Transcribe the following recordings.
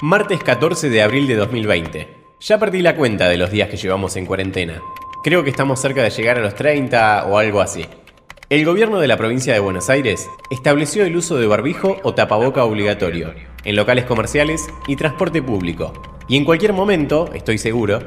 Martes 14 de abril de 2020. Ya perdí la cuenta de los días que llevamos en cuarentena. Creo que estamos cerca de llegar a los 30 o algo así. El gobierno de la provincia de Buenos Aires estableció el uso de barbijo o tapaboca obligatorio en locales comerciales y transporte público. Y en cualquier momento, estoy seguro,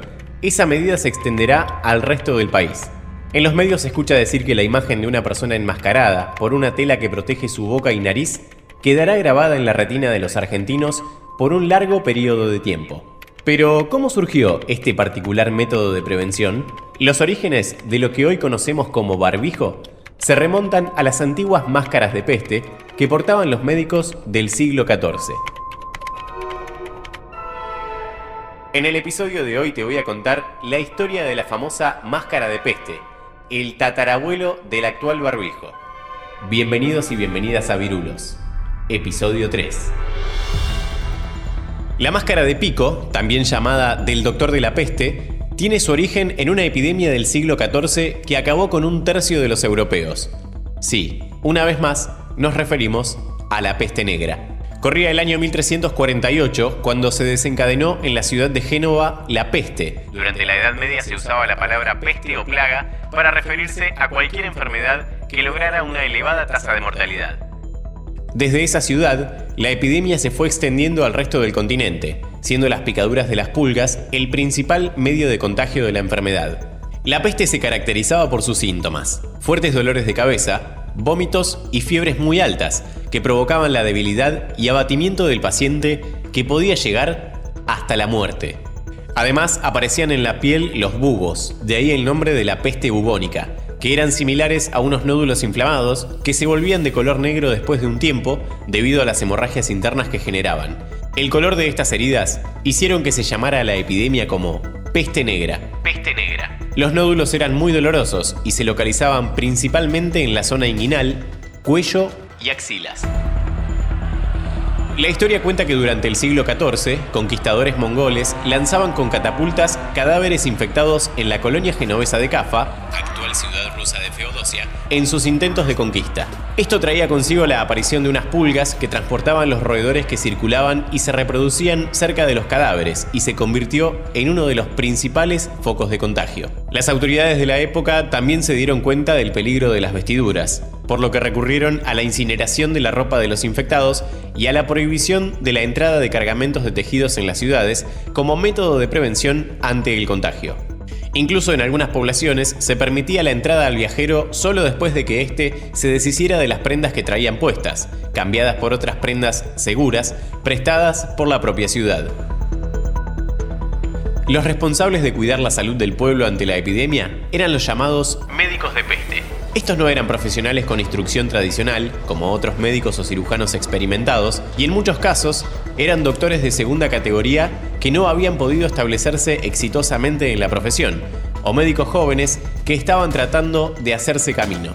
esa medida se extenderá al resto del país. En los medios se escucha decir que la imagen de una persona enmascarada por una tela que protege su boca y nariz quedará grabada en la retina de los argentinos por un largo periodo de tiempo. Pero, ¿cómo surgió este particular método de prevención? Los orígenes de lo que hoy conocemos como barbijo se remontan a las antiguas máscaras de peste que portaban los médicos del siglo XIV. En el episodio de hoy te voy a contar la historia de la famosa máscara de peste, el tatarabuelo del actual barbijo. Bienvenidos y bienvenidas a Virulos, episodio 3. La máscara de pico, también llamada del doctor de la peste, tiene su origen en una epidemia del siglo XIV que acabó con un tercio de los europeos. Sí, una vez más, nos referimos a la peste negra. Corría el año 1348 cuando se desencadenó en la ciudad de Génova la peste. Durante la Edad Media se usaba la palabra peste o plaga para referirse a cualquier enfermedad que lograra una elevada tasa de mortalidad. Desde esa ciudad, la epidemia se fue extendiendo al resto del continente, siendo las picaduras de las pulgas el principal medio de contagio de la enfermedad. La peste se caracterizaba por sus síntomas, fuertes dolores de cabeza, vómitos y fiebres muy altas, que provocaban la debilidad y abatimiento del paciente que podía llegar hasta la muerte. Además, aparecían en la piel los bubos, de ahí el nombre de la peste bubónica, que eran similares a unos nódulos inflamados que se volvían de color negro después de un tiempo debido a las hemorragias internas que generaban. El color de estas heridas hicieron que se llamara a la epidemia como peste negra. Peste negra. Los nódulos eran muy dolorosos y se localizaban principalmente en la zona inguinal, cuello y axilas. La historia cuenta que durante el siglo XIV, conquistadores mongoles lanzaban con catapultas cadáveres infectados en la colonia genovesa de Cafa, actual ciudad en sus intentos de conquista. Esto traía consigo la aparición de unas pulgas que transportaban los roedores que circulaban y se reproducían cerca de los cadáveres y se convirtió en uno de los principales focos de contagio. Las autoridades de la época también se dieron cuenta del peligro de las vestiduras, por lo que recurrieron a la incineración de la ropa de los infectados y a la prohibición de la entrada de cargamentos de tejidos en las ciudades como método de prevención ante el contagio. Incluso en algunas poblaciones se permitía la entrada al viajero solo después de que éste se deshiciera de las prendas que traían puestas, cambiadas por otras prendas seguras prestadas por la propia ciudad. Los responsables de cuidar la salud del pueblo ante la epidemia eran los llamados médicos de peste. Estos no eran profesionales con instrucción tradicional, como otros médicos o cirujanos experimentados, y en muchos casos eran doctores de segunda categoría que no habían podido establecerse exitosamente en la profesión, o médicos jóvenes que estaban tratando de hacerse camino.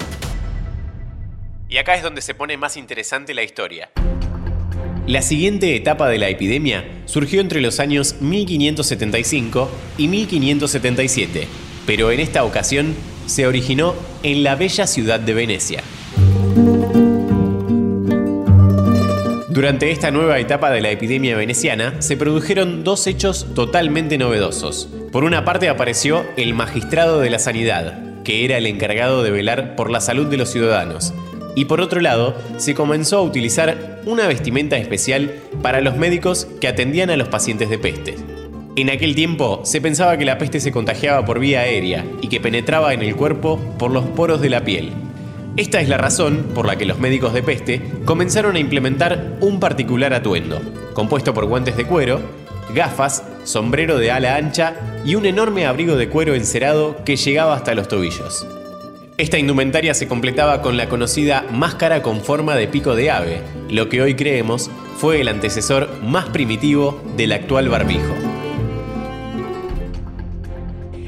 Y acá es donde se pone más interesante la historia. La siguiente etapa de la epidemia surgió entre los años 1575 y 1577, pero en esta ocasión se originó en la bella ciudad de Venecia. Durante esta nueva etapa de la epidemia veneciana se produjeron dos hechos totalmente novedosos. Por una parte apareció el magistrado de la sanidad, que era el encargado de velar por la salud de los ciudadanos. Y por otro lado, se comenzó a utilizar una vestimenta especial para los médicos que atendían a los pacientes de peste. En aquel tiempo se pensaba que la peste se contagiaba por vía aérea y que penetraba en el cuerpo por los poros de la piel. Esta es la razón por la que los médicos de peste comenzaron a implementar un particular atuendo, compuesto por guantes de cuero, gafas, sombrero de ala ancha y un enorme abrigo de cuero encerado que llegaba hasta los tobillos. Esta indumentaria se completaba con la conocida máscara con forma de pico de ave, lo que hoy creemos fue el antecesor más primitivo del actual barbijo.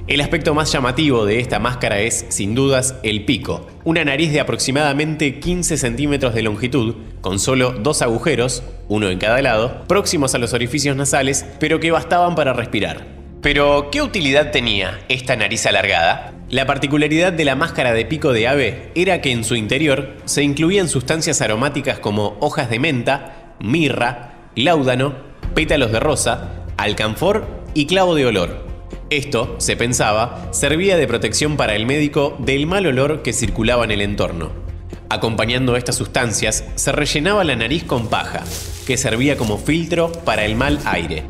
El aspecto más llamativo de esta máscara es, sin dudas, el pico, una nariz de aproximadamente 15 centímetros de longitud, con solo dos agujeros, uno en cada lado, próximos a los orificios nasales, pero que bastaban para respirar. Pero, ¿qué utilidad tenía esta nariz alargada? La particularidad de la máscara de pico de ave era que en su interior se incluían sustancias aromáticas como hojas de menta, mirra, láudano, pétalos de rosa, alcanfor y clavo de olor. Esto, se pensaba, servía de protección para el médico del mal olor que circulaba en el entorno. Acompañando estas sustancias, se rellenaba la nariz con paja, que servía como filtro para el mal aire.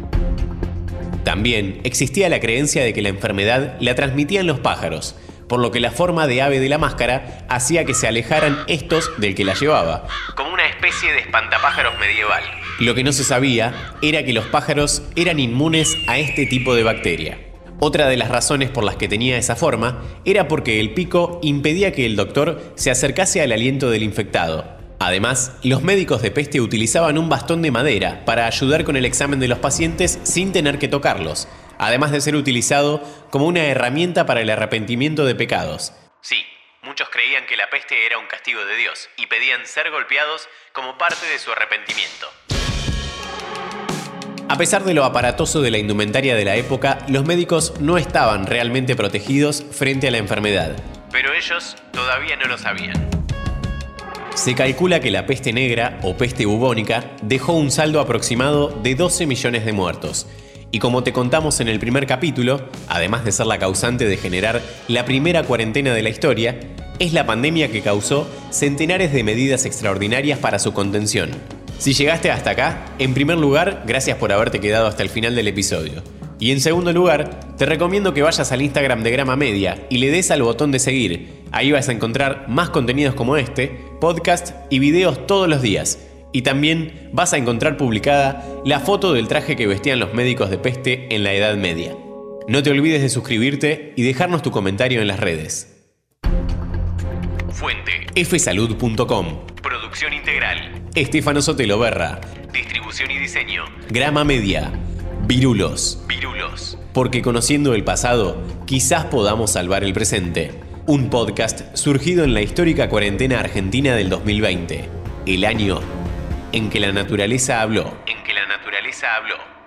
También existía la creencia de que la enfermedad la transmitían los pájaros, por lo que la forma de ave de la máscara hacía que se alejaran estos del que la llevaba, como una especie de espantapájaros medieval. Lo que no se sabía era que los pájaros eran inmunes a este tipo de bacteria. Otra de las razones por las que tenía esa forma era porque el pico impedía que el doctor se acercase al aliento del infectado. Además, los médicos de peste utilizaban un bastón de madera para ayudar con el examen de los pacientes sin tener que tocarlos, además de ser utilizado como una herramienta para el arrepentimiento de pecados. Sí, muchos creían que la peste era un castigo de Dios y pedían ser golpeados como parte de su arrepentimiento. A pesar de lo aparatoso de la indumentaria de la época, los médicos no estaban realmente protegidos frente a la enfermedad. Pero ellos todavía no lo sabían. Se calcula que la peste negra o peste bubónica dejó un saldo aproximado de 12 millones de muertos y como te contamos en el primer capítulo, además de ser la causante de generar la primera cuarentena de la historia, es la pandemia que causó centenares de medidas extraordinarias para su contención. Si llegaste hasta acá, en primer lugar, gracias por haberte quedado hasta el final del episodio. Y en segundo lugar, te recomiendo que vayas al Instagram de Grama Media y le des al botón de seguir. Ahí vas a encontrar más contenidos como este, podcast y videos todos los días y también vas a encontrar publicada la foto del traje que vestían los médicos de peste en la Edad Media. No te olvides de suscribirte y dejarnos tu comentario en las redes. Fuente fsalud.com Producción integral Estefano Sotelo Berra Distribución y diseño Grama Media Virulos Virulos Porque conociendo el pasado quizás podamos salvar el presente. Un podcast surgido en la histórica cuarentena argentina del 2020. El año en que la naturaleza habló. En que la naturaleza habló.